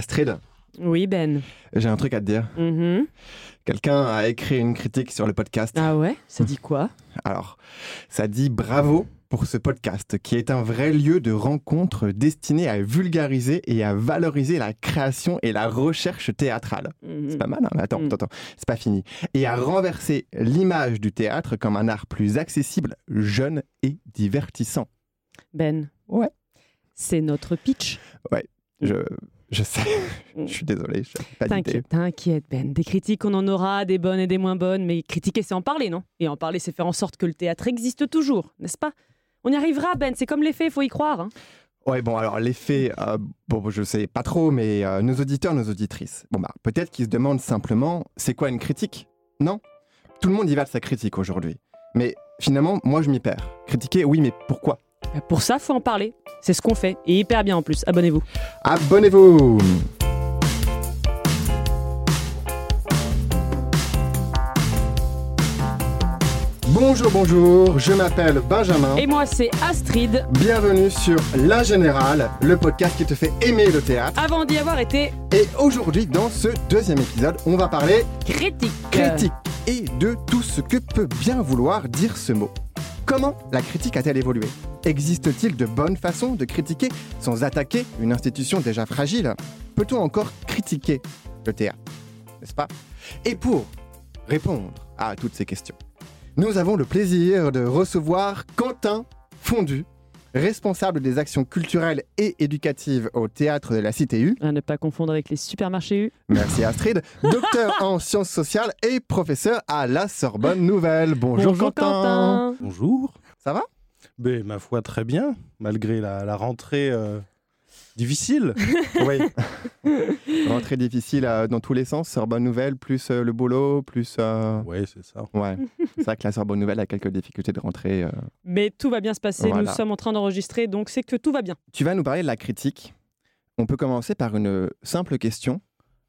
Astrid, Oui, Ben. j'ai un truc à te dire. Mhm. Quelqu'un a écrit une critique sur le podcast. Ah ouais? Ça dit quoi? Alors, ça dit bravo pour ce podcast qui est un vrai lieu de rencontre destiné à vulgariser et à valoriser la création et la recherche théâtrale. Mhm. C'est pas mal, hein? Mais attends, Mm. attends, attends, c'est pas fini. Et à renverser l'image du théâtre comme un art plus accessible, jeune et divertissant. Ben. Ouais. C'est notre pitch. Je, je sais, je suis désolé, pas. T'inquiète, t'inquiète, Ben. Des critiques, on en aura, des bonnes et des moins bonnes, mais critiquer, c'est en parler, non? Et en parler, c'est faire en sorte que le théâtre existe toujours, n'est-ce pas? On y arrivera, Ben. C'est comme les faits, faut y croire. hein. Ouais, bon, alors l'effet, euh, bon, je sais pas trop, mais euh, nos auditeurs, nos auditrices, bon, bah, peut-être qu'ils se demandent simplement, c'est quoi une critique? Non? Tout le monde y va de sa critique aujourd'hui. Mais finalement, moi, je m'y perds. Critiquer, oui, mais pourquoi? Pour ça, faut en parler. C'est ce qu'on fait. Et hyper bien en plus. Abonnez-vous. Abonnez-vous Bonjour, bonjour, je m'appelle Benjamin. Et moi, c'est Astrid. Bienvenue sur La Générale, le podcast qui te fait aimer le théâtre. Avant d'y avoir été Et aujourd'hui, dans ce deuxième épisode, on va parler critique. critique et de tout ce que peut bien vouloir dire ce mot. Comment la critique a-t-elle évolué? Existe-t-il de bonnes façons de critiquer sans attaquer une institution déjà fragile? Peut-on encore critiquer le théâtre? N'est-ce pas? Et pour répondre à toutes ces questions, nous avons le plaisir de recevoir Quentin Fondu, responsable des actions culturelles et éducatives au théâtre de la CTU. À ne pas confondre avec les supermarchés U. Merci Astrid, docteur en sciences sociales et professeur à la Sorbonne Nouvelle. Bonjour, Quentin. Bonjour. Ça va? Ben, ma foi, très bien, malgré la, la rentrée euh, difficile. Oui. Rentrée difficile euh, dans tous les sens, Sorbonne Nouvelle, plus euh, le boulot, plus... euh, ouais, c'est ça. Ouais, c'est vrai que la Sorbonne Nouvelle a quelques difficultés de rentrée. euh. Mais tout va bien se passer. Voilà. Nous sommes en train d'enregistrer, donc c'est que tout va bien. Tu vas nous parler de la critique. On peut commencer par une simple question.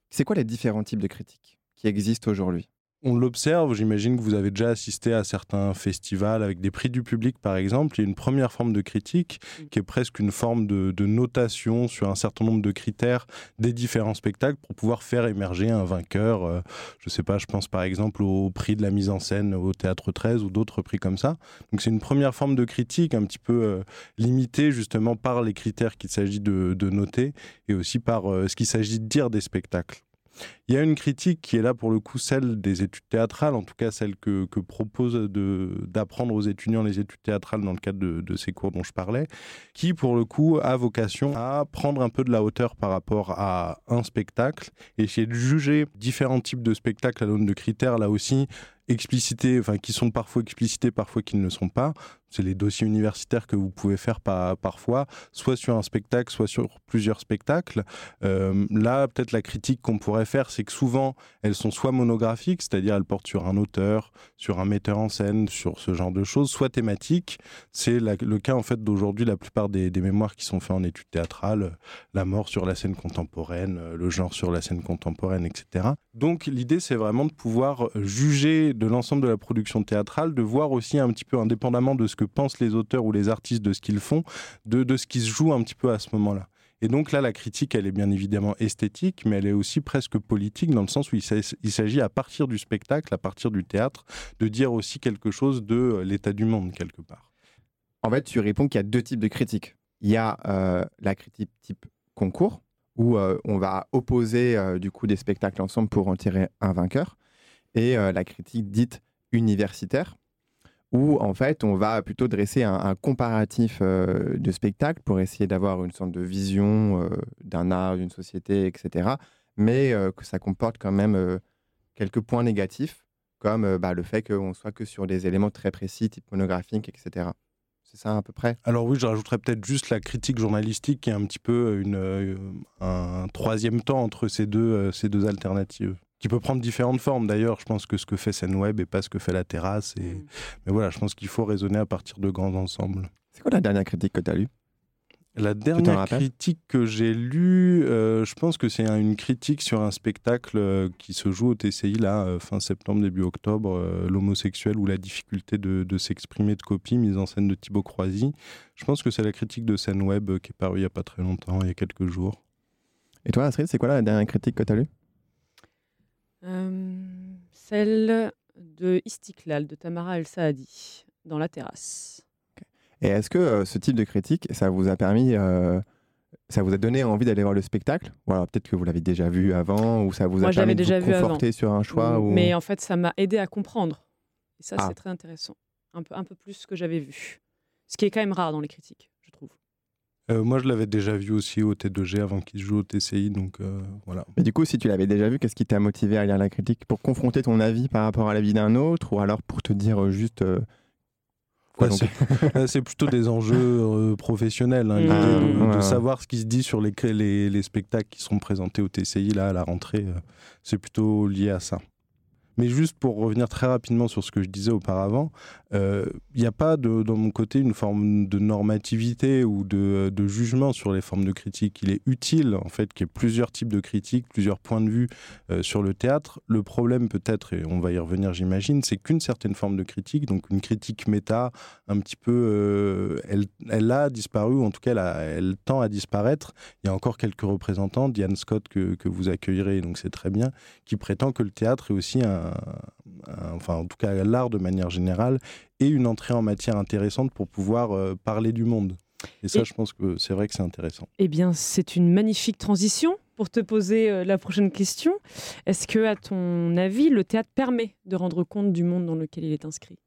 C'est quoi les différents types de critiques qui existent aujourd'hui? On l'observe, j'imagine que vous avez déjà assisté à certains festivals avec des prix du public par exemple. Il y a une première forme de critique qui est presque une forme de, de notation sur un certain nombre de critères des différents spectacles pour pouvoir faire émerger un vainqueur. Euh, je sais pas, je pense par exemple au prix de la mise en scène au Théâtre 13 ou d'autres prix comme ça. Donc c'est une première forme de critique un petit peu euh, limitée justement par les critères qu'il s'agit de, de noter et aussi par euh, ce qu'il s'agit de dire des spectacles. Il y a une critique qui est là pour le coup celle des études théâtrales, en tout cas celle que, que propose d'apprendre aux étudiants les études théâtrales dans le cadre de, de ces cours dont je parlais, qui pour le coup a vocation à prendre un peu de la hauteur par rapport à un spectacle, et essayer de juger différents types de spectacles à l'aune de critères là aussi explicités, enfin qui sont parfois explicités, parfois qui ne le sont pas. C'est les dossiers universitaires que vous pouvez faire par- parfois, soit sur un spectacle, soit sur plusieurs spectacles. Euh, là, peut-être la critique qu'on pourrait faire, c'est que souvent, elles sont soit monographiques, c'est-à-dire elles portent sur un auteur, sur un metteur en scène, sur ce genre de choses, soit thématiques. C'est le cas en fait d'aujourd'hui, la plupart des, des mémoires qui sont faits en études théâtrales, la mort sur la scène contemporaine, le genre sur la scène contemporaine, etc. Donc l'idée, c'est vraiment de pouvoir juger de l'ensemble de la production théâtrale, de voir aussi un petit peu indépendamment de ce que pensent les auteurs ou les artistes de ce qu'ils font, de, de ce qui se joue un petit peu à ce moment-là. Et donc là, la critique, elle est bien évidemment esthétique, mais elle est aussi presque politique, dans le sens où il s'ag- il s'agit à partir du spectacle, à partir du théâtre, de dire aussi quelque chose de euh, l'état du monde, quelque part. En fait, tu réponds qu'il y a deux types de critiques. Il y a euh, la critique type concours, où euh, on va opposer du coup des spectacles ensemble pour en tirer un vainqueur, et euh, la critique dite universitaire, où en fait on va plutôt dresser un, comparatif euh, de spectacles pour essayer d'avoir une sorte de vision euh, d'un art, d'une société, etc. Mais que ça comporte quand même quelques points négatifs, comme bah, le fait qu'on soit que sur des éléments très précis, type monographique, etc. C'est ça à peu près? Alors oui, je rajouterais peut-être juste la critique journalistique, qui est un petit peu un troisième temps entre ces deux, ces deux alternatives. Qui peut prendre différentes formes d'ailleurs. Je pense que ce que fait Scène Web et pas ce que fait la terrasse. Et... Mm. Mais voilà, je pense qu'il faut raisonner à partir de grands ensembles. C'est quoi la dernière critique que tu as lue? La dernière critique que j'ai lue, euh, je pense que c'est un- une critique sur un spectacle euh, qui se joue au TCI là, euh, fin septembre, début octobre, euh, l'homosexuel ou la difficulté de, de s'exprimer de copie, mise en scène de Thibaut Croisy. Je pense que c'est la critique de scène web euh, qui est parue il n'y a pas très longtemps, il y a quelques jours. Et toi, Astrid, c'est quoi la dernière critique que tu as lue? Celle de Istiklal, de Tamara El Saadi, dans la terrasse. Et est-ce que euh, ce type de critique, ça vous a permis, euh, ça vous a donné envie d'aller voir le spectacle? Ou alors peut-être que vous l'avez déjà vu avant, ou ça vous Moi, a permis de déjà vous conforter sur un choix ou... Mais en fait, ça m'a aidé à comprendre. Et ça, Ah. c'est très intéressant. Un peu, un peu plus que j'avais vu. Ce qui est quand même rare dans les critiques, je trouve. Euh, moi, je l'avais déjà vu aussi au T2G avant qu'il joue au TCI, donc euh, voilà. Mais du coup, si tu l'avais déjà vu, qu'est-ce qui t'a motivé à lire la critique Pour confronter ton avis par rapport à l'avis d'un autre, ou alors pour te dire euh, juste... euh, donc c'est- plutôt des enjeux euh, professionnels, hein, Mm. l'idée de, Ah, de savoir ce qui se dit sur les, les, les spectacles qui seront présentés au TCI là à la rentrée. euh, c'est plutôt lié à ça. Mais juste pour revenir très rapidement sur ce que je disais auparavant, euh, il n'y a pas dans mon côté une forme de normativité ou de, jugement sur les formes de critique. Il est utile en fait qu'il y ait plusieurs types de critiques, plusieurs points de vue euh, sur le théâtre. Le problème peut-être, et on va y revenir j'imagine, c'est qu'une certaine forme de critique, donc une critique méta, un petit peu, euh, elle, elle a disparu, ou en tout cas elle tend à disparaître. Il y a encore quelques représentants, Diane Scott que, que vous accueillerez, donc c'est très bien, qui prétend que le théâtre est aussi un, un- enfin en tout cas l'art de manière générale, et une entrée en matière intéressante pour pouvoir euh, parler du monde. Et ça, Et- je pense que c'est vrai que c'est intéressant. Eh bien, c'est une magnifique transition pour te poser euh, la prochaine question. Est-ce que, à ton avis, le théâtre permet de rendre compte du monde dans lequel il est inscrit?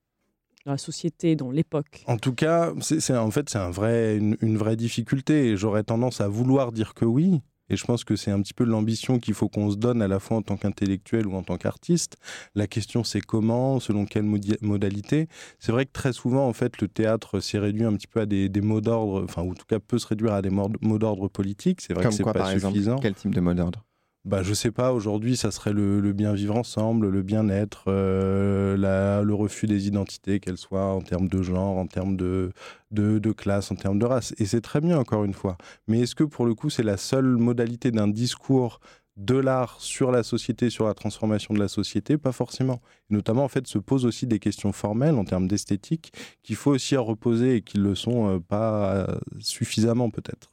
Dans la société, dans l'époque? En tout cas, c'est c'est- en fait c'est un vrai, une, une vraie difficulté. Et j'aurais tendance à vouloir dire que oui. Et je pense que c'est un petit peu l'ambition qu'il faut qu'on se donne à la fois en tant qu'intellectuel ou en tant qu'artiste. La question c'est comment, selon quelle modalité. C'est vrai que très souvent en fait le théâtre s'est réduit un petit peu à des, des mots d'ordre, enfin ou en tout cas peut se réduire à des mots d'ordre politiques. C'est vrai Comme que c'est pas par exemple suffisant. Quel type de mot d'ordre? Bah, je sais pas, aujourd'hui, ça serait le, bien vivre ensemble, le bien-être, euh, le refus des identités, qu'elles soient en termes de genre, en termes de, de, classe, en termes de race. Et c'est très bien, encore une fois. Mais est-ce que, pour le coup, c'est la seule modalité d'un discours de l'art sur la société, sur la transformation de la société? Pas forcément. Notamment, en fait, se posent aussi des questions formelles en termes d'esthétique qu'il faut aussi reposer et qui ne le sont euh, pas euh, suffisamment, peut-être.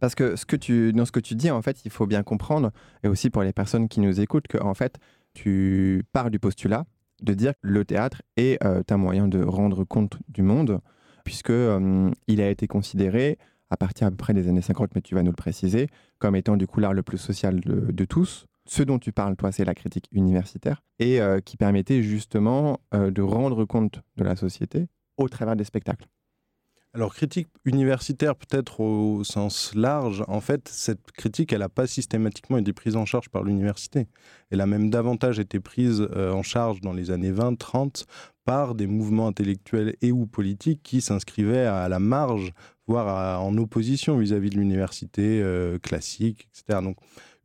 Parce que, ce que tu, dans ce que tu dis, en fait, il faut bien comprendre, et aussi pour les personnes qui nous écoutent, que en fait, tu pars du postulat de dire que le théâtre est euh, un moyen de rendre compte du monde, puisque euh, il a été considéré, à partir à peu près des années 50, mais tu vas nous le préciser, comme étant du coup l'art le plus social de, tous. Ce dont tu parles, toi, c'est la critique universitaire, et euh, qui permettait justement de rendre compte de la société au travers des spectacles. Alors, critique universitaire, peut-être au sens large, en fait, cette critique, elle n'a pas systématiquement été prise en charge par l'université. Elle a même davantage été prise euh, en charge dans les années 20, 30 par des mouvements intellectuels et ou politiques qui s'inscrivaient à la marge, voire en opposition vis-à-vis de l'université euh, classique, etc. Donc,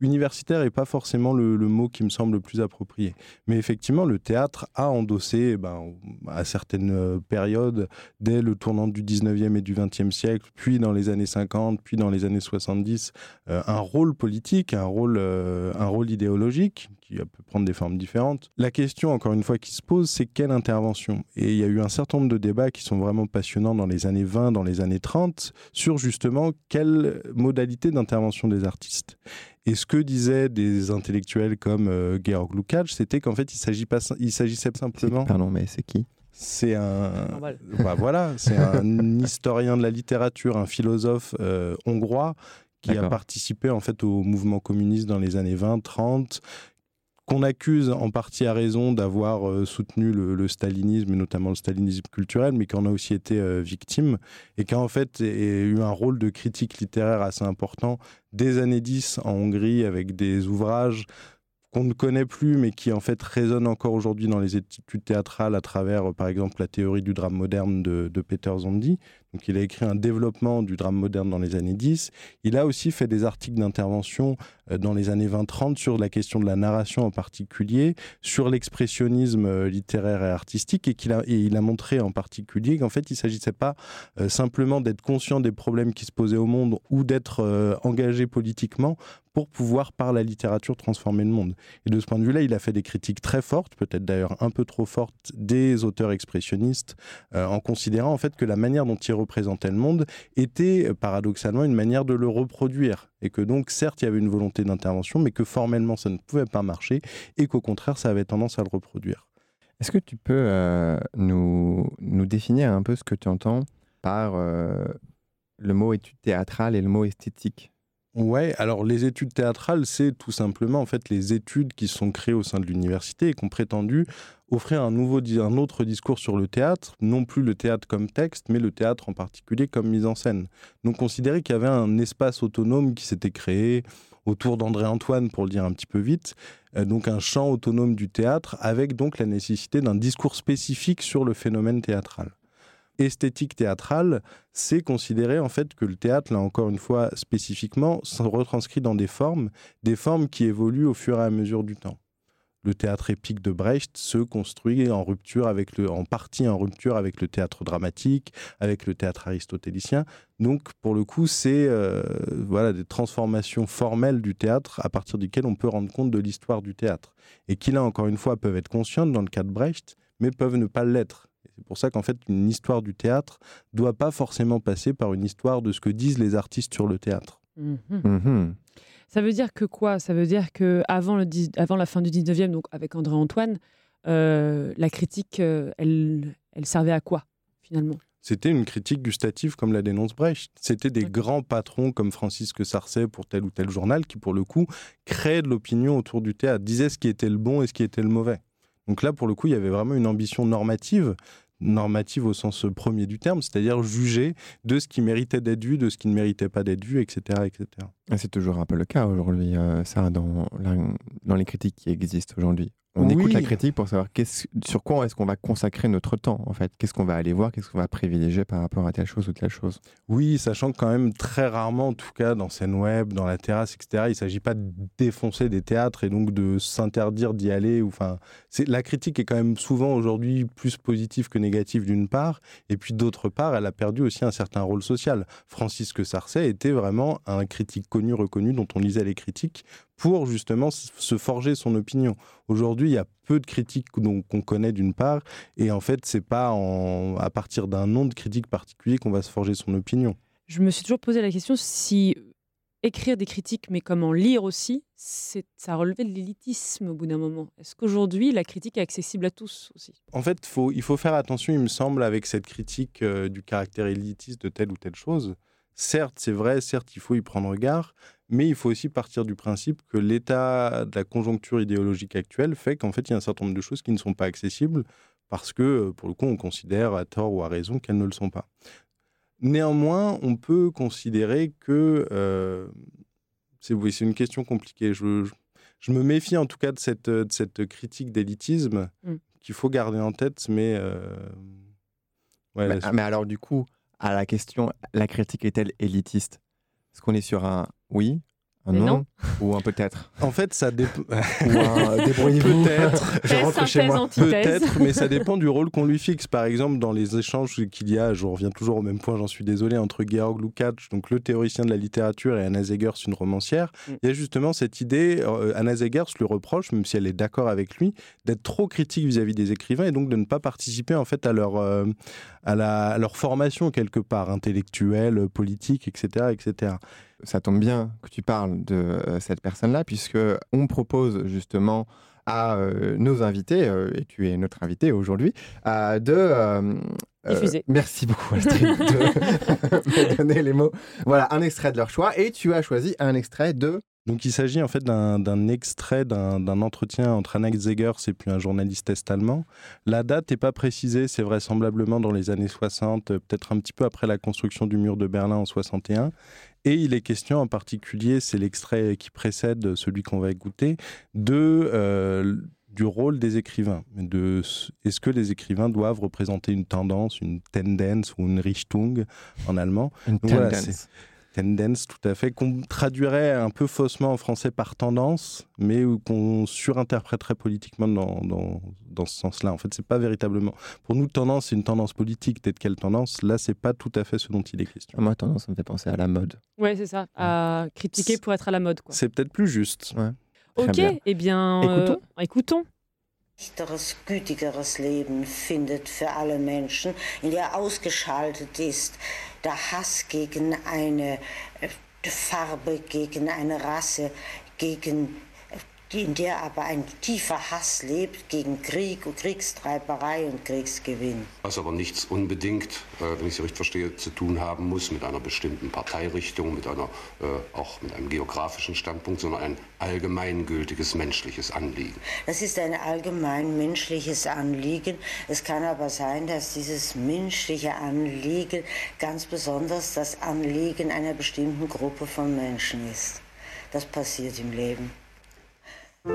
universitaire n'est pas forcément le, mot qui me semble le plus approprié. Mais effectivement, le théâtre a endossé, eh ben, à certaines euh, périodes, dès le tournant du 19e et du 20e siècle, puis dans les années 50, puis dans les années 70, euh, un rôle politique, un rôle, euh, un rôle idéologique, qui peut prendre des formes différentes. La question, encore une fois, qui se pose, c'est quelle intervention? Et il y a eu un certain nombre de débats qui sont vraiment passionnants dans les années 20, dans les années 30, sur justement quelle modalité d'intervention des artistes. Et ce que disaient des intellectuels comme euh, Georg Lukács, c'était qu'en fait, il s'agit pas, il s'agissait simplement... Pardon, mais c'est qui? C'est un, bah voilà, c'est un historien de la littérature, un philosophe euh, hongrois qui a participé en fait au mouvement communiste dans les années 20-30 qu'on accuse en partie à raison d'avoir euh, soutenu le, stalinisme, et notamment le stalinisme culturel, mais qui en a aussi été euh, victime, et qui a en fait é- eu un rôle de critique littéraire assez important des années 10 en Hongrie, avec des ouvrages qu'on ne connaît plus, mais qui en fait résonnent encore aujourd'hui dans les études théâtrales à travers, par exemple, la théorie du drame moderne de, Peter Zondi. Donc, il a écrit un développement du drame moderne dans les années 10. Il a aussi fait des articles d'intervention euh, dans les années 20-30 sur la question de la narration en particulier, sur l'expressionnisme euh, littéraire et artistique, et, et il a montré en particulier qu'en fait, il ne s'agissait pas euh, simplement d'être conscient des problèmes qui se posaient au monde ou d'être engagé politiquement pour pouvoir, par la littérature, transformer le monde. Et de ce point de vue-là, il a fait des critiques très fortes, peut-être d'ailleurs un peu trop fortes, des auteurs expressionnistes, euh, en considérant en fait que la manière dont ils représentait le monde était euh, paradoxalement une manière de le reproduire. Et que donc, certes, il y avait une volonté d'intervention, mais que formellement, ça ne pouvait pas marcher et qu'au contraire, ça avait tendance à le reproduire. Est-ce que tu peux euh, nous, nous définir un peu ce que tu entends par le mot étude théâtrale et le mot esthétique? Ouais, alors les études théâtrales, c'est tout simplement en fait les études qui sont créées au sein de l'université et qui ont prétendu offrir un, nouveau, un autre discours sur le théâtre, non plus le théâtre comme texte, mais le théâtre en particulier comme mise en scène. Donc considérer qu'il y avait un espace autonome qui s'était créé autour d'André Antoine, pour le dire un petit peu vite, euh, donc un champ autonome du théâtre avec donc la nécessité d'un discours spécifique sur le phénomène théâtral esthétique théâtrale, c'est considérer en fait que le théâtre, là encore une fois spécifiquement, se retranscrit dans des formes, des formes qui évoluent au fur et à mesure du temps. Le théâtre épique de Brecht se construit en rupture avec le, en partie en rupture avec le théâtre dramatique, avec le théâtre aristotélicien. Donc, pour le coup, c'est euh, voilà des transformations formelles du théâtre à partir duquel on peut rendre compte de l'histoire du théâtre et qui là encore une fois peuvent être conscientes dans le cas de Brecht, mais peuvent ne pas l'être. C'est pour ça qu'en fait, une histoire du théâtre doit pas forcément passer par une histoire de ce que disent les artistes sur le théâtre. Mhm. Mhm. Ça veut dire que quoi? Ça veut dire que avant, le, avant la fin du 19e, donc avec André Antoine, euh, la critique, euh, elle, elle servait à quoi finalement? C'était une critique gustative comme la dénonce Brecht. C'était des grands patrons comme Francisque Sarcey pour tel ou tel journal qui, pour le coup, créaient de l'opinion autour du théâtre, disaient ce qui était le bon et ce qui était le mauvais. Donc là, pour le coup, il y avait vraiment une ambition normative normative au sens premier du terme, c'est-à-dire juger de ce qui méritait d'être vu, de ce qui ne méritait pas d'être vu, etc. etc. C'est toujours un peu le cas aujourd'hui, euh, ça, dans, dans les critiques qui existent aujourd'hui. On écoute la critique pour savoir sur quoi est-ce qu'on va consacrer notre temps, en fait. Qu'est-ce qu'on va aller voir, qu'est-ce qu'on va privilégier par rapport à telle chose ou telle chose. Oui, sachant que quand même très rarement, en tout cas dans scène web, dans la terrasse, etc., il ne s'agit pas de défoncer des théâtres et donc de s'interdire d'y aller. Enfin, la critique est quand même souvent aujourd'hui plus positive que négative d'une part, et puis d'autre part, elle a perdu aussi un certain rôle social. Francisque Sarcey était vraiment un critique connu, reconnu, dont on lisait les critiques pour justement se forger son opinion. Aujourd'hui, il y a peu de critiques qu'on connaît d'une part, et en fait, c'est pas à partir d'un nom de critique particulier qu'on va se forger son opinion. Je me suis toujours posé la question si écrire des critiques, mais comment lire aussi, ça relevait de l'élitisme au bout d'un moment. Est-ce qu'aujourd'hui, la critique est accessible à tous aussi? En fait, faut, il faut faire attention, il me semble, avec cette critique euh, du caractère élitiste de telle ou telle chose. Certes, c'est vrai, certes, il faut y prendre garde, mais il faut aussi partir du principe que l'état de la conjoncture idéologique actuelle fait qu'en fait, il y a un certain nombre de choses qui ne sont pas accessibles parce que, euh, pour le coup, on considère à tort ou à raison qu'elles ne le sont pas. Néanmoins, on peut considérer que euh, c'est oui, une question compliquée. Je, je, me méfie en tout cas de cette, de cette critique d'élitisme mm. qu'il faut garder en tête, mais, euh, mais alors du coup, à la question, la critique est-elle élitiste? Est-ce qu'on est sur un oui, un non, ou un peut-être En fait, ça dépend. débrouillez-vous. Peut-être. Je rentre chez moi. Peut-être, mais ça dépend du rôle qu'on lui fixe. Par exemple, dans les échanges qu'il y a, je reviens toujours au même point, j'en suis désolé, entre Georg Lukács, donc le théoricien de la littérature, et Anna Zegers, une romancière, mm. il y a justement cette idée, euh, Anna Zegers lui reproche, même si elle est d'accord avec lui, d'être trop critique vis-à-vis des écrivains et donc de ne pas participer en fait à leur, euh, à, la, à leur formation quelque part, intellectuelle, politique, etc. etc ça tombe bien que tu parles de euh, cette personne-là, puisque on propose justement à euh, nos invités, euh, et tu es notre invité aujourd'hui, de... Diffuser. Merci beaucoup Astrid de me donner les mots. Voilà, un extrait de leur choix, et tu as choisi un extrait de... Donc il s'agit en fait d'un extrait d'un entretien entre Anna Zegers et puis un journaliste est-allemand. La date n'est pas précisée, c'est vraisemblablement dans les années 60, peut-être un petit peu après la construction du mur de Berlin en 61. Et il est question en particulier, c'est l'extrait qui précède celui qu'on va écouter, de, euh, du rôle des écrivains. De, est-ce que les écrivains doivent représenter une tendance, une tendance ou une Richtung en allemand? Une tendance tendance, tout à fait, qu'on traduirait un peu faussement en français par tendance, mais qu'on surinterpréterait politiquement dans, dans, dans ce sens-là. En fait, c'est pas véritablement. Pour nous, tendance, c'est une tendance politique. Peut-être quelle tendance Là, c'est pas tout à fait ce dont il est question. Moi, tendance, ça me fait penser à la mode. Ouais, c'est ça. À critiquer pour être à la mode. C'est peut-être plus juste. Ok, eh bien, écoutons. Euh, écoutons. Dichteres, gütigeres Leben findet für alle Menschen, in der ausgeschaltet ist der Hass gegen eine äh, Farbe, gegen eine Rasse, gegen in der aber ein tiefer Hass lebt gegen Krieg und Kriegstreiberei und Kriegsgewinn. Was aber nichts unbedingt, äh, wenn ich Sie richtig verstehe, zu tun haben muss mit einer bestimmten Parteirichtung, mit einer, äh, auch mit einem geografischen Standpunkt, sondern ein allgemeingültiges menschliches Anliegen. Das ist ein allgemein menschliches Anliegen. Es kann aber sein, dass dieses menschliche Anliegen ganz besonders das Anliegen einer bestimmten Gruppe von Menschen ist. Das passiert im Leben. Toutes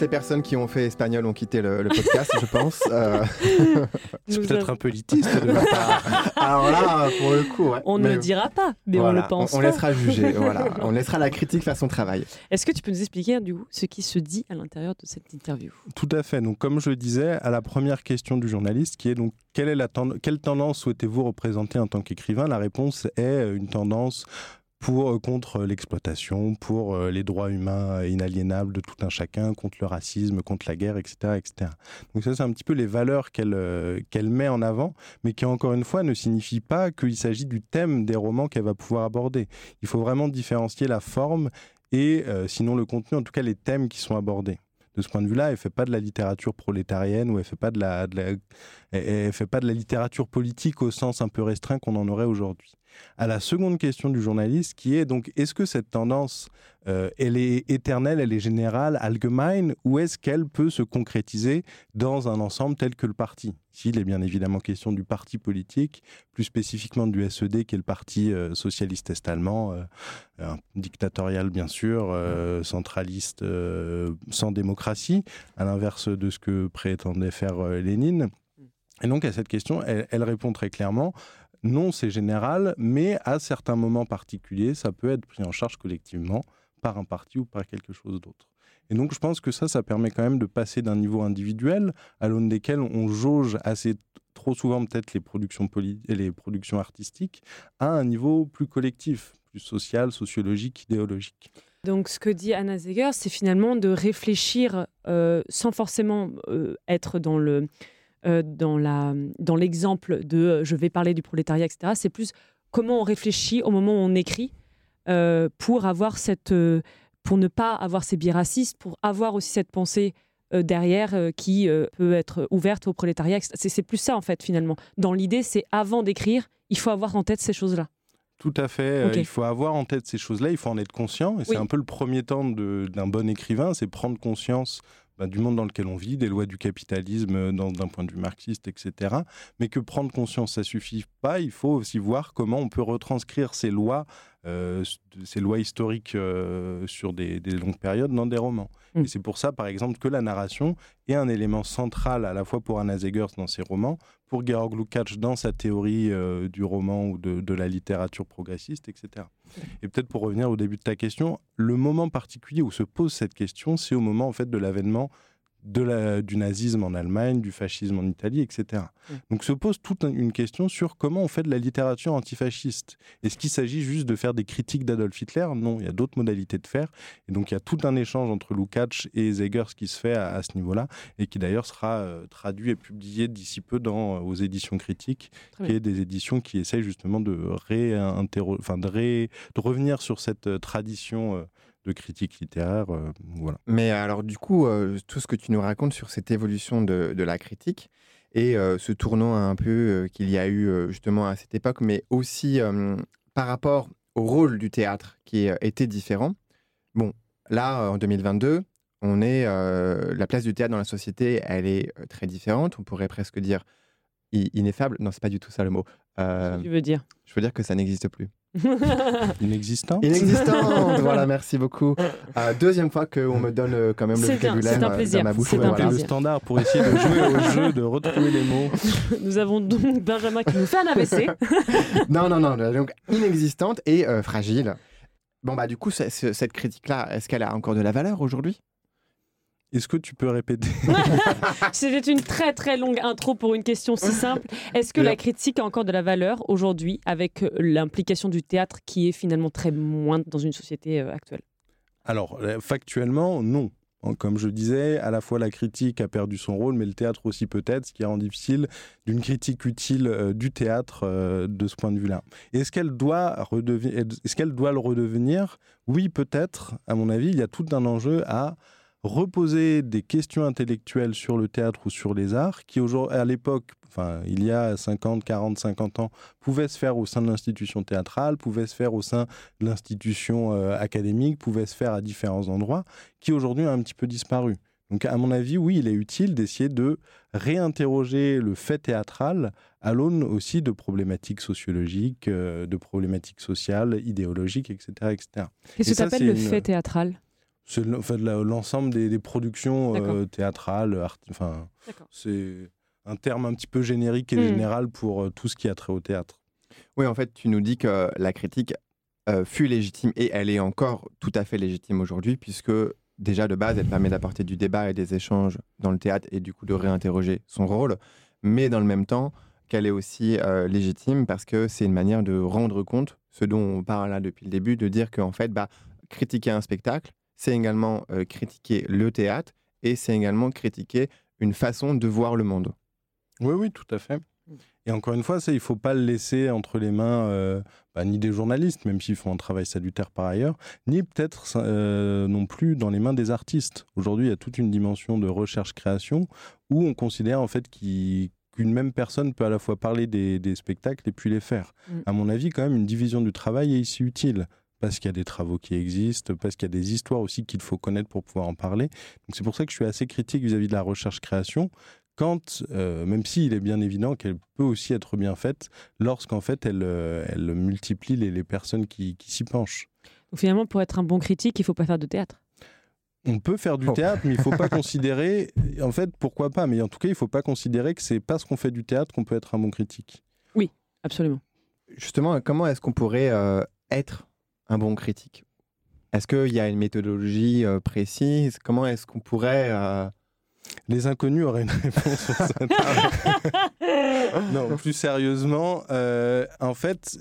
les personnes qui ont fait espagnol ont quitté le, le podcast, je pense. Euh... C'est Nous peut-être un peu élitiste de ma part. Alors là, pour le coup, ouais. On ne le dira pas, mais on le pense. On, laissera juger, voilà. On laissera la critique faire son travail. Est-ce que tu peux nous expliquer du coup ce qui se dit à l'intérieur de cette interview? Tout à fait. Donc, comme je le disais, à la première question du journaliste, qui est donc quelle, est la tend- quelle tendance souhaitez-vous représenter en tant qu'écrivain? La réponse est euh, une tendance pour, euh, contre l'exploitation, pour euh, les droits humains inaliénables de tout un chacun, contre le racisme, contre la guerre, etc. etc. Donc ça, c'est un petit peu les valeurs qu'elle euh, qu'elle met en avant, mais qui, encore une fois, ne signifie pas qu'il s'agit du thème des romans qu'elle va pouvoir aborder. Il faut vraiment différencier la forme et, euh, sinon le contenu, en tout cas les thèmes qui sont abordés de ce point de vue-là, elle fait pas de la littérature prolétarienne ou elle fait pas de la, de la- elle fait pas de la littérature politique au sens un peu restreint qu'on en aurait aujourd'hui. À la seconde question du journaliste, qui est donc est-ce que cette tendance, euh, elle est éternelle, elle est générale, allgemeine, ou est-ce qu'elle peut se concrétiser dans un ensemble tel que le parti? Ici, il est bien évidemment question du parti politique, plus spécifiquement du SED, qui est le parti euh, socialiste est-allemand, euh, dictatorial bien sûr, centraliste, sans démocratie, à l'inverse de ce que prétendait faire Lénine. Et donc à cette question, elle répond très clairement, non c'est général, mais à certains moments particuliers, ça peut être pris en charge collectivement par un parti ou par quelque chose d'autre. Et donc je pense que ça, ça permet quand même de passer d'un niveau individuel à l'aune desquels on jauge assez trop souvent peut-être les productions les productions artistiques à un niveau plus collectif, plus social, sociologique, idéologique. Donc, ce que dit Anna Zeger, c'est finalement de réfléchir euh, sans forcément euh, être dans le euh, dans l'exemple de euh, je vais parler du prolétariat, etc. C'est plus comment on réfléchit au moment où on écrit euh, pour avoir cette pour ne pas avoir ces biais racistes, pour avoir aussi cette pensée derrière qui peut être ouverte au prolétariat. C'est plus ça en fait finalement. Dans l'idée, c'est avant d'écrire, il faut avoir en tête ces choses-là. Tout à fait. il faut avoir en tête ces choses-là, il faut en être conscient. Et c'est un peu le premier temps d'un bon écrivain, c'est prendre conscience bah, du monde dans lequel on vit, des lois du capitalisme euh, d'un point de vue marxiste, etc. Mais que prendre conscience, ça suffit pas. Il faut aussi voir comment on peut retranscrire ces lois, ces lois historiques euh, sur des, des longues périodes dans des romans. Mm. Et c'est pour ça, par exemple, que la narration est un élément central à la fois pour Anna Zegers dans ses romans, pour Georg Lukács dans sa théorie euh, du roman ou de, de la littérature progressiste, etc. Et peut-être pour revenir au début de ta question, le moment particulier où se pose cette question, c'est au moment en fait de l'avènement de la, du nazisme en Allemagne, du fascisme en Italie, etc. Mm. Donc se pose toute un- une question sur comment on fait de la littérature antifasciste. Est-ce qu'il s'agit juste de faire des critiques d'Adolf Hitler? Non, il y a d'autres modalités de faire. Et donc il y a tout un échange entre Lukács et Zegers qui se fait à, à ce niveau-là, et qui d'ailleurs sera euh, traduit et publié d'ici peu dans, euh, aux éditions critiques, qui est des éditions qui essayent justement de, réinterro- enfin, de, ré- de revenir sur cette euh, tradition euh, de critique littéraire. euh, voilà. Mais alors, du coup, euh, tout ce que tu nous racontes sur cette évolution de, de la critique et euh, ce tournant un peu euh, qu'il y a eu euh, justement à cette époque, mais aussi euh, par rapport au rôle du théâtre qui euh, était différent. Bon, là, euh, en 2022, on est, euh, la place du théâtre dans la société, elle est euh, très différente. On pourrait presque dire ineffable. Non, c'est pas du tout ça le mot. Euh, Tu veux dire je veux dire que ça n'existe plus. Inexistant Inexistante Voilà, merci beaucoup. Euh, deuxième fois qu'on me donne euh, quand même le vocabulaire euh, dans ma bouche. c'est Voilà. Le standard pour essayer de jouer au jeu, de retrouver les mots. Nous avons donc Benjamin qui nous fait un AVC. Non, non, non, donc inexistante et euh, fragile. Bon, bah du coup, cette critique-là, est-ce qu'elle a encore de la valeur aujourd'hui? Est-ce que tu peux répéter C'était une très très longue intro pour une question si simple. Est-ce que la critique a encore de la valeur aujourd'hui avec euh, l'implication du théâtre qui est finalement très moindre dans une société euh, actuelle? Alors, euh, factuellement, non. Comme je disais, à la fois la critique a perdu son rôle, mais le théâtre aussi peut-être, ce qui rend difficile d'une critique utile euh, du théâtre euh, de ce point de vue-là. Est-ce qu'elle doit, est qu'elle doit le redevenir? Oui, peut-être. À mon avis, il y a tout un enjeu à reposer des questions intellectuelles sur le théâtre ou sur les arts qui, à l'époque, enfin, il y a 50, 40, 50 ans, pouvaient se faire au sein de l'institution théâtrale, pouvaient se faire au sein de l'institution euh, académique, pouvaient se faire à différents endroits, qui aujourd'hui ont un petit peu disparu. Donc, à mon avis, oui, il est utile d'essayer de réinterroger le fait théâtral à l'aune aussi de problématiques sociologiques, euh, de problématiques sociales, idéologiques, etc. etc. Qu'est-ce que tu appelles le fait théâtral? C'est l'ensemble des, productions euh, théâtrales. enfin, c'est un terme un petit peu générique et hmm. général pour euh, tout ce qui a trait au théâtre. Oui, en fait, tu nous dis que la critique euh, fut légitime et elle est encore tout à fait légitime aujourd'hui, puisque déjà de base, elle permet d'apporter du débat et des échanges dans le théâtre et du coup de réinterroger son rôle, mais dans le même temps qu'elle est aussi légitime parce que c'est une manière de rendre compte, ce dont on parle là depuis le début, de dire qu'en fait, bah, critiquer un spectacle, c'est également euh, critiquer le théâtre et c'est également critiquer une façon de voir le monde. Oui, oui, tout à fait. Mmh. Et encore une fois, ça, il ne faut pas le laisser entre les mains euh, bah, ni des journalistes, même s'ils font un travail salutaire par ailleurs, ni peut-être euh, non plus dans les mains des artistes. Aujourd'hui, il y a toute une dimension de recherche-création où on considère en fait qu'une même personne peut à la fois parler des, spectacles et puis les faire. Mmh. À mon avis, quand même, une division du travail est ici utile parce qu'il y a des travaux qui existent, parce qu'il y a des histoires aussi qu'il faut connaître pour pouvoir en parler. Donc c'est pour ça que je suis assez critique vis-à-vis de la recherche-création, quand, euh, même s'il est bien évident qu'elle peut aussi être bien faite, lorsqu'en fait elle, euh, elle multiplie les, les personnes qui, qui s'y penchent. Donc finalement, pour être un bon critique, il ne faut pas faire de théâtre on peut faire du oh. théâtre, mais il ne faut pas considérer, en fait, pourquoi pas, mais en tout cas, il ne faut pas considérer que c'est parce qu'on fait du théâtre qu'on peut être un bon critique. Oui, absolument. Justement, comment est-ce qu'on pourrait euh, être un bon critique Est-ce qu'il y a une méthodologie euh, précise? Comment est-ce qu'on pourrait... Euh, Les inconnus auraient une réponse sur ça. non, plus sérieusement, euh, en fait,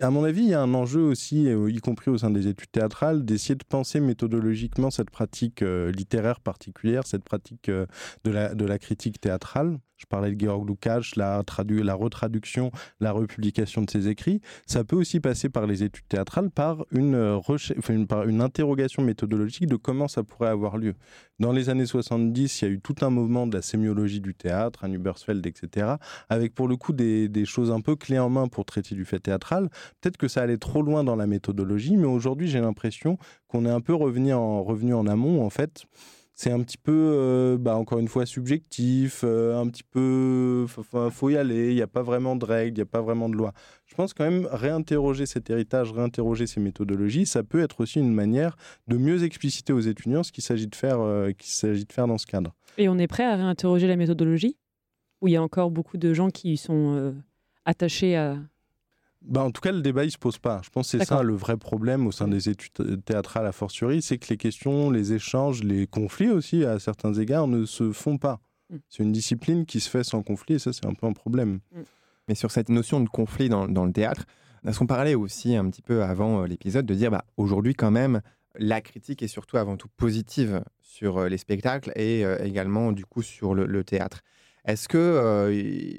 à mon avis, il y a un enjeu aussi, y compris au sein des études théâtrales, d'essayer de penser méthodologiquement cette pratique littéraire particulière, cette pratique de, la, de la critique théâtrale. Je parlais de Georg Lukács, la, la retraduction, la republication de ses écrits. Ça peut aussi passer par les études théâtrales, par une, euh, une, interrogation méthodologique de comment ça pourrait avoir lieu. Dans les années 70, il y a eu tout un mouvement de la sémiologie du théâtre, un Ubersfeld, etc., avec pour le coup des, des, choses un peu clés en main pour traiter du fait théâtral. Peut-être que ça allait trop loin dans la méthodologie, mais aujourd'hui, j'ai l'impression qu'on est un peu revenu en, revenu en amont, en fait c'est un petit peu, euh, bah, encore une fois, subjectif, euh, un petit peu, il faut y aller, il n'y a pas vraiment de règles, il n'y a pas vraiment de loi. Je pense quand même réinterroger cet héritage, réinterroger ces méthodologies, ça peut être aussi une manière de mieux expliciter aux étudiants ce qu'il s'agit de faire, euh, s'agit de faire dans ce cadre. Et on est prêt à réinterroger la méthodologie? Ou il y a encore beaucoup de gens qui sont attachés à, bah, en tout cas, le débat, il se pose pas. Je pense que c'est ça le vrai problème au sein des études théâtrales à fortiori, c'est que les questions, les échanges, les conflits aussi, à certains égards, ne se font pas. Mm. C'est une discipline qui se fait sans conflit, et ça, c'est un peu un problème. Mm. Mais sur cette notion de conflit dans, le théâtre, est-ce qu'on parlait aussi un petit peu avant euh, l'épisode de dire, bah, aujourd'hui, quand même, la critique est surtout avant tout positive sur euh, les spectacles et euh, également, du coup, sur le, théâtre? Est-ce que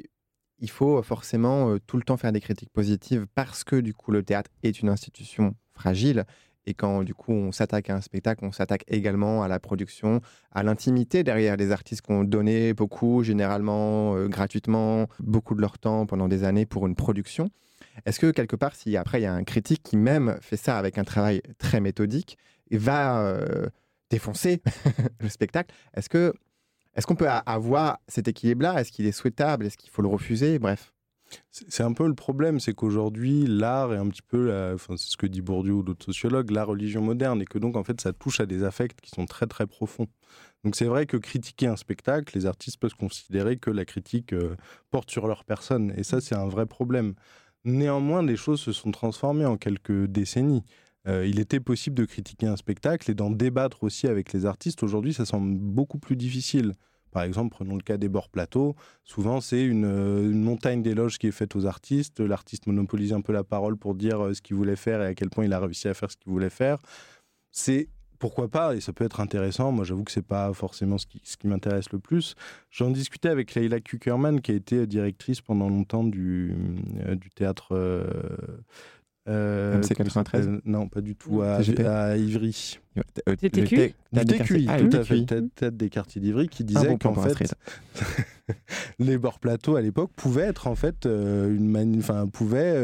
il faut forcément tout le temps faire des critiques positives parce que du coup le théâtre est une institution fragile et quand du coup on s'attaque à un spectacle, on s'attaque également à la production, à l'intimité derrière les artistes qui ont donné beaucoup, généralement gratuitement, beaucoup de leur temps pendant des années pour une production. Est-ce que quelque part, si après il y a un critique qui même fait ça avec un travail très méthodique, et va défoncer le spectacle, est-ce que est-ce qu'on peut avoir cet équilibre-là? Est-ce qu'il est souhaitable? Est-ce qu'il faut le refuser? Bref. C'est un peu le problème, c'est qu'aujourd'hui, l'art est un petit peu, c'est ce que dit Bourdieu ou d'autres sociologues, la religion moderne, et que donc, en fait, ça touche à des affects qui sont très, très profonds. Donc, c'est vrai que critiquer un spectacle, les artistes peuvent considérer que la critique euh, porte sur leur personne, et ça, c'est un vrai problème. Néanmoins, les choses se sont transformées en quelques décennies. Euh, il était possible de critiquer un spectacle et d'en débattre aussi avec les artistes. Aujourd'hui, ça semble beaucoup plus difficile. Par exemple, prenons le cas des bords plateaux. Souvent, c'est une, euh, montagne d'éloges qui est faite aux artistes. L'artiste monopolise un peu la parole pour dire euh, ce qu'il voulait faire et à quel point il a réussi à faire ce qu'il voulait faire. C'est pourquoi pas, et ça peut être intéressant. Moi, j'avoue que c'est pas forcément ce qui, m'intéresse le plus. J'en discutais avec Leila Kuckerman, qui a été directrice pendant longtemps du, théâtre. Euh, MC93 Non, pas du tout, à, à Ivry. TTQ Du TQI, tout à fait, tête des quartiers d'Ivry, qui disait qu'en fait, les bords plateaux à l'époque pouvaient être en fait une enfin, pouvaient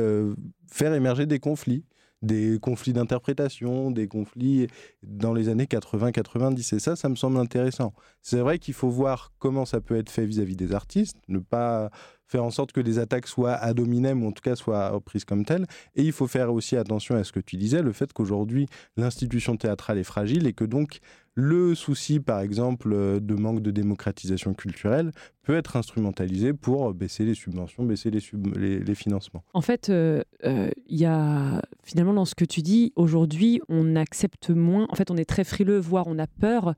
faire émerger des conflits. Des conflits d'interprétation, des conflits dans les années 80-90. Et ça, ça me semble intéressant. C'est vrai qu'il faut voir comment ça peut être fait vis-à-vis des artistes, ne pas faire en sorte que les attaques soient ad hominem ou en tout cas soient prises comme telles. Et il faut faire aussi attention à ce que tu disais, le fait qu'aujourd'hui l'institution théâtrale est fragile et que donc le souci, par exemple, euh, de manque de démocratisation culturelle peut être instrumentalisé pour baisser les subventions, baisser les, les, financements. En fait, il euh, euh, y a finalement dans ce que tu dis, aujourd'hui, on accepte moins, en fait, on est très frileux, voire on a peur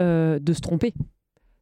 de se tromper.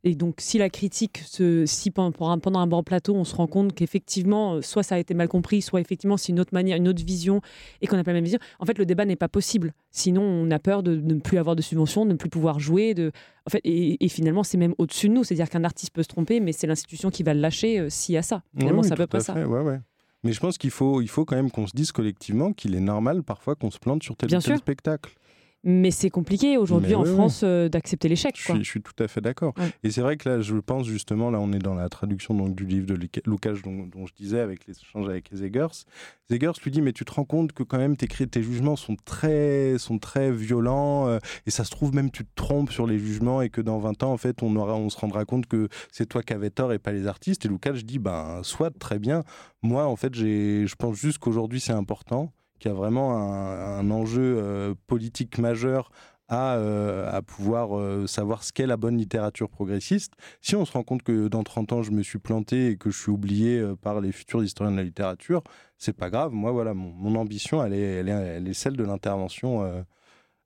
Et donc, si la critique, se, si pendant un, bon plateau, on se rend compte qu'effectivement, euh, soit ça a été mal compris, soit effectivement c'est une autre manière, une autre vision, et qu'on n'a pas la même vision, en fait, le débat n'est pas possible. Sinon, on a peur de, ne plus avoir de subventions, de ne plus pouvoir jouer. De, en fait, et, finalement, c'est même au-dessus de nous. C'est-à-dire qu'un artiste peut se tromper, mais c'est l'institution qui va le lâcher euh, s'il y a ça. Finalement, ça peut pas ça. Ouais, ouais. Mais je pense qu'il faut, il faut quand même qu'on se dise collectivement qu'il est normal parfois qu'on se plante sur tel ou tel spectacle. Mais c'est compliqué aujourd'hui en France euh, d'accepter l'échec. Je, suis tout à fait d'accord. Et c'est vrai que là, je pense justement, là, on est dans la traduction donc, du livre de Lucas dont, dont je disais avec les échanges avec les Zegers. Zegers lui dit Mais tu te rends compte que quand même tes, tes jugements sont très, sont très violents euh, et ça se trouve même tu te trompes sur les jugements et que dans 20 ans, en fait, on, aura, on se rendra compte que c'est toi qui avais tort et pas les artistes. Et Lucas, je dis Ben, soit très bien. Moi, en fait, je pense juste qu'aujourd'hui, c'est important qui a vraiment un, enjeu euh, politique majeur à, euh, à pouvoir euh, savoir ce qu'est la bonne littérature progressiste. Si on se rend compte que dans 30 ans, je me suis planté et que je suis oublié par les futurs historiens de la littérature, c'est pas grave. Moi, voilà, mon, ambition, elle est, elle, est, celle de l'intervention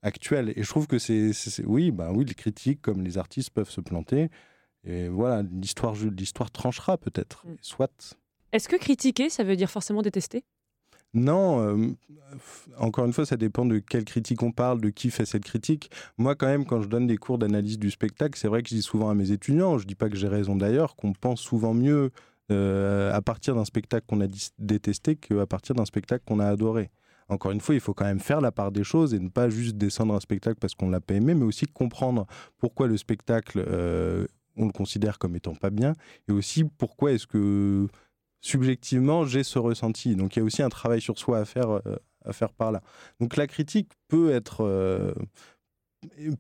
actuelle. Et je trouve que c'est, oui, bah oui, les critiques comme les artistes peuvent se planter. Et voilà, l'histoire, l'histoire tranchera peut-être. Mm. Soit. Est-ce que critiquer, ça veut dire forcément détester? Non, euh, encore une fois, ça dépend de quelle critique on parle, de qui fait cette critique. Moi, quand même, quand je donne des cours d'analyse du spectacle, c'est vrai que je dis souvent à mes étudiants, je ne dis pas que j'ai raison d'ailleurs, qu'on pense souvent mieux euh, à partir d'un spectacle qu'on a détesté qu'à partir d'un spectacle qu'on a adoré. Encore une fois, il faut quand même faire la part des choses et ne pas juste descendre un spectacle parce qu'on l'a pas aimé, mais aussi comprendre pourquoi le spectacle, euh, on le considère comme étant pas bien, et aussi pourquoi est-ce que subjectivement, j'ai ce ressenti. Donc il y a aussi un travail sur soi à faire, euh, à faire par là. Donc la critique peut être euh,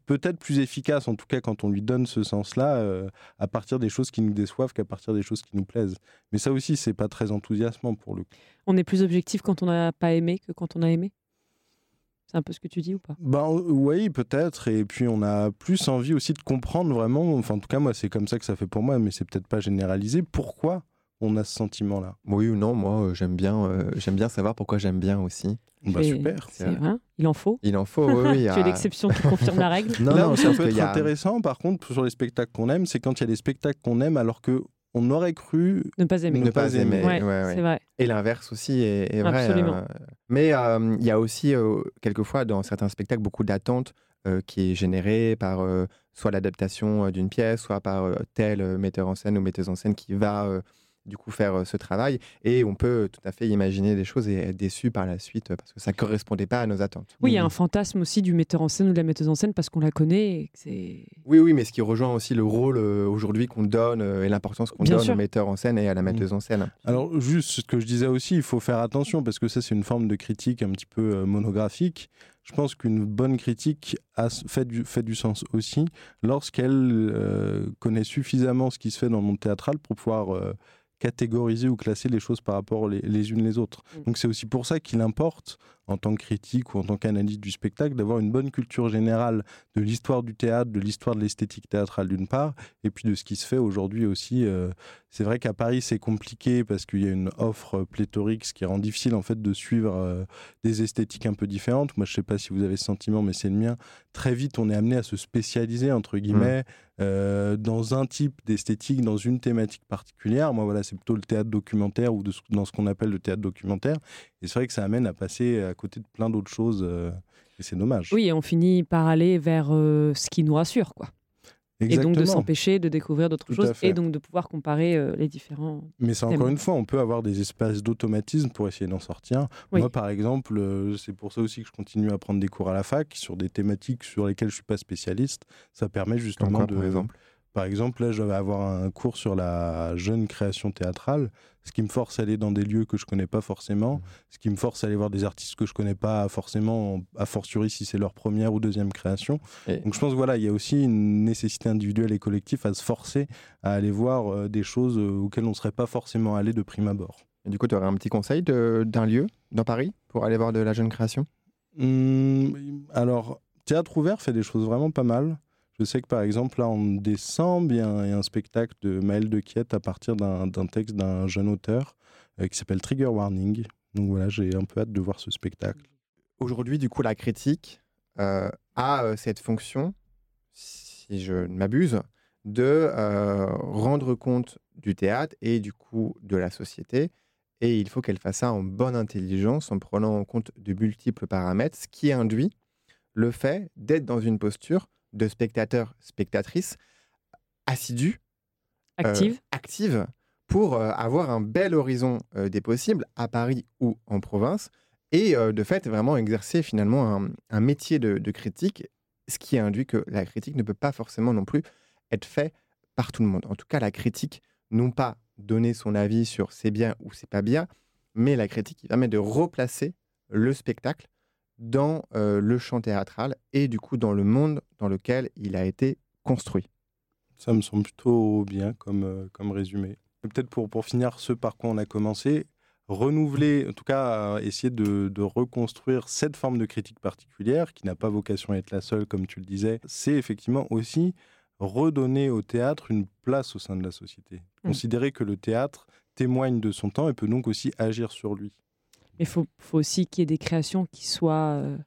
peut-être plus efficace, en tout cas quand on lui donne ce sens-là, euh, à partir des choses qui nous déçoivent qu'à partir des choses qui nous plaisent. Mais ça aussi, c'est pas très enthousiasmant pour le coup. On est plus objectif quand on n'a pas aimé que quand on a aimé? C'est un peu ce que tu dis ou pas? Ben oui, peut-être. Et puis on a plus envie aussi de comprendre vraiment. Enfin, en tout cas, moi, c'est comme ça que ça fait pour moi, mais c'est peut-être pas généralisé. Pourquoi? On a ce sentiment-là? Oui ou non, moi euh, j'aime bien, euh, j'aime bien savoir pourquoi j'aime bien aussi. Bah, super. C'est vrai. Il en faut. Il en faut, oui. tu es l'exception qui confirme la règle. Non, Là où ça peut être intéressant, par contre, sur les spectacles qu'on aime, c'est quand il y a des spectacles qu'on aime alors que on aurait cru ne pas aimer. Ne pas aimer. C'est vrai. Et l'inverse aussi est, vrai. Absolument. Euh. mais il y a aussi quelquefois dans certains spectacles beaucoup d'attentes qui est générée par soit l'adaptation d'une pièce, soit par tel metteur en scène ou metteuse en scène qui va du coup faire euh, ce travail et on peut tout à fait imaginer des choses et être déçu par la suite parce que ça correspondait pas à nos attentes. Oui, il y a un fantasme aussi du metteur en scène ou de la metteuse en scène parce qu'on la connaît. c'est... Oui, oui, mais ce qui rejoint aussi le rôle euh, aujourd'hui qu'on donne euh, et l'importance qu'on donne au metteur en scène et à la metteuse en scène. Alors juste ce que je disais aussi, il faut faire attention parce que ça c'est une forme de critique un petit peu monographique. Je pense qu'une bonne critique a fait du, fait du sens aussi lorsqu'elle connaît suffisamment ce qui se fait dans le monde théâtral pour pouvoir catégoriser ou classer les choses par rapport les, les unes les autres. Mm. Donc c'est aussi pour ça qu'il importe en tant que critique ou en tant qu'analyste du spectacle, d'avoir une bonne culture générale de l'histoire du théâtre, de l'histoire de l'esthétique théâtrale d'une part, et puis de ce qui se fait aujourd'hui aussi. Euh, c'est vrai qu'à Paris, c'est compliqué parce qu'il y a une offre pléthorique, ce qui rend difficile en fait de suivre euh, des esthétiques un peu différentes. Moi, je sais pas si vous avez ce sentiment, mais c'est le mien. Très vite, on est amené à se spécialiser, entre guillemets, euh, dans un type d'esthétique, dans une thématique particulière. Moi, voilà, c'est plutôt le théâtre documentaire ou dans ce qu'on appelle le théâtre documentaire. Et c'est vrai que ça amène à passer à côté de plein d'autres choses. Euh. Et c'est dommage. Oui, et on finit par aller vers euh, ce qui nous rassure, quoi. Et donc de s'empêcher de découvrir d'autres choses et donc de pouvoir comparer euh, les différents. Mais c'est encore une fois, on peut avoir des espaces d'automatisme pour essayer d'en sortir. Moi, par exemple, euh, c'est pour ça aussi que je continue à prendre des cours à la fac sur des thématiques sur lesquelles je suis pas spécialiste. Ça permet justement de. Par exemple par exemple, là, je vais avoir un cours sur la jeune création théâtrale, ce qui me force à aller dans des lieux que je connais pas forcément, mmh. ce qui me force à aller voir des artistes que je connais pas forcément, a fortiori si c'est leur première ou deuxième création. Donc je pense voilà, il y a aussi une nécessité individuelle et collective à se forcer à aller voir euh, des choses euh, auxquelles on ne serait pas forcément allé de prime abord. Et du coup, tu aurais un petit conseil d'un lieu dans Paris pour aller voir de la jeune création? Mmh, Alors, Théâtre Ouvert fait des choses vraiment pas mal. Je sais que par exemple, là en décembre, il y, a un, spectacle de Maël de Quiette à partir d'un texte d'un jeune auteur euh, qui s'appelle Trigger Warning. Donc voilà, j'ai un peu hâte de voir ce spectacle. Aujourd'hui, du coup, la critique euh, a euh, cette fonction, si je ne m'abuse, de rendre compte du théâtre et du coup de la société. Et il faut qu'elle fasse ça en bonne intelligence, en prenant en compte de multiples paramètres, ce qui induit le fait d'être dans une posture de spectateurs, spectatrices assidus, actives, euh, actives pour euh, avoir un bel horizon euh, des possibles à Paris ou en province et de fait vraiment exercer finalement un, métier de, critique, ce qui induit que la critique ne peut pas forcément non plus être fait par tout le monde. En tout cas, la critique, non pas donner son avis sur c'est bien ou c'est pas bien, mais la critique qui permet de replacer le spectacle dans euh, le chant théâtral et du coup dans le monde dans lequel il a été construit. Ça me semble plutôt bien comme, euh, comme résumé. Peut-être pour, pour finir ce par quoi on a commencé, renouveler, en tout cas essayer de, de, reconstruire cette forme de critique particulière qui n'a pas vocation à être la seule, comme tu le disais, c'est effectivement aussi redonner au théâtre une place au sein de la société. Mmh. Considérer que le théâtre témoigne de son temps et peut donc aussi agir sur lui. Mais il faut, faut, aussi qu'il y ait des créations qui soient euh,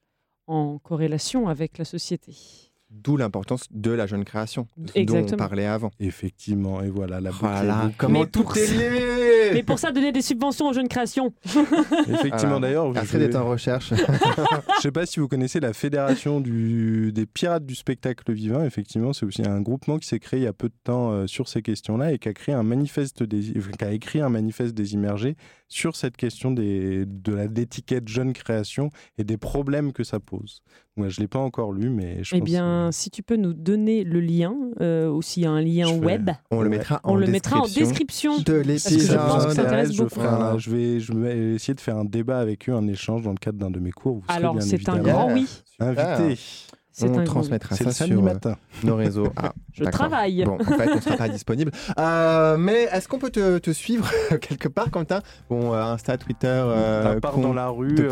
en corrélation avec la société. D'où l'importance de la jeune création, dont on parlait avant. Effectivement, et voilà la voilà, comment tout est lié Mais pour ça, donner des subventions aux jeunes créations. Effectivement, d'ailleurs. Astrid est en recherche. Je sais pas si vous connaissez la fédération du... des pirates du spectacle vivant. Effectivement, c'est aussi un groupement qui s'est créé il y a peu de temps euh, sur ces questions-là et qui a créé un manifeste des... qui a écrit un manifeste des immergés sur cette question des... de l'étiquette jeune création et des problèmes que ça pose. Moi, je l'ai pas encore lu, mais je eh bien, si tu peux nous donner le lien, euh, ou s'il y a un lien web, on le mettra, en, le mettra en description de l'épisode. je pense que ça intéresse beaucoup. je, vais, je vais essayer de faire un débat avec eux, un échange dans le cadre d'un de mes cours. Vous Alors, c'est un grand oui. Invité on transmettra ça sur euh, nos réseaux. Ah, je travaille. Bon, en fait, on ne sera pas disponible. Euh, mais est-ce qu'on peut te, suivre quelque part, Quentin? Bon, euh, Insta, Twitter. part dans la rue.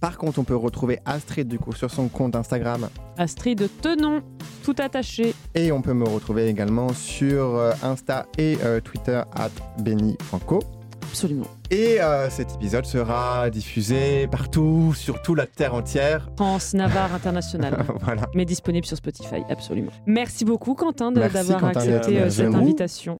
Par contre, on peut retrouver Astrid du coup sur son compte Instagram. Astrid Tenon, tout attaché. Et on peut me retrouver également sur Insta et Twitter at Benny Franco. Absolument. Et euh, cet épisode sera diffusé partout, sur toute la terre entière. France, Navarre, international. voilà. Mais disponible sur Spotify, absolument. Merci beaucoup, Quentin, d'avoir accepté euh, cette invitation.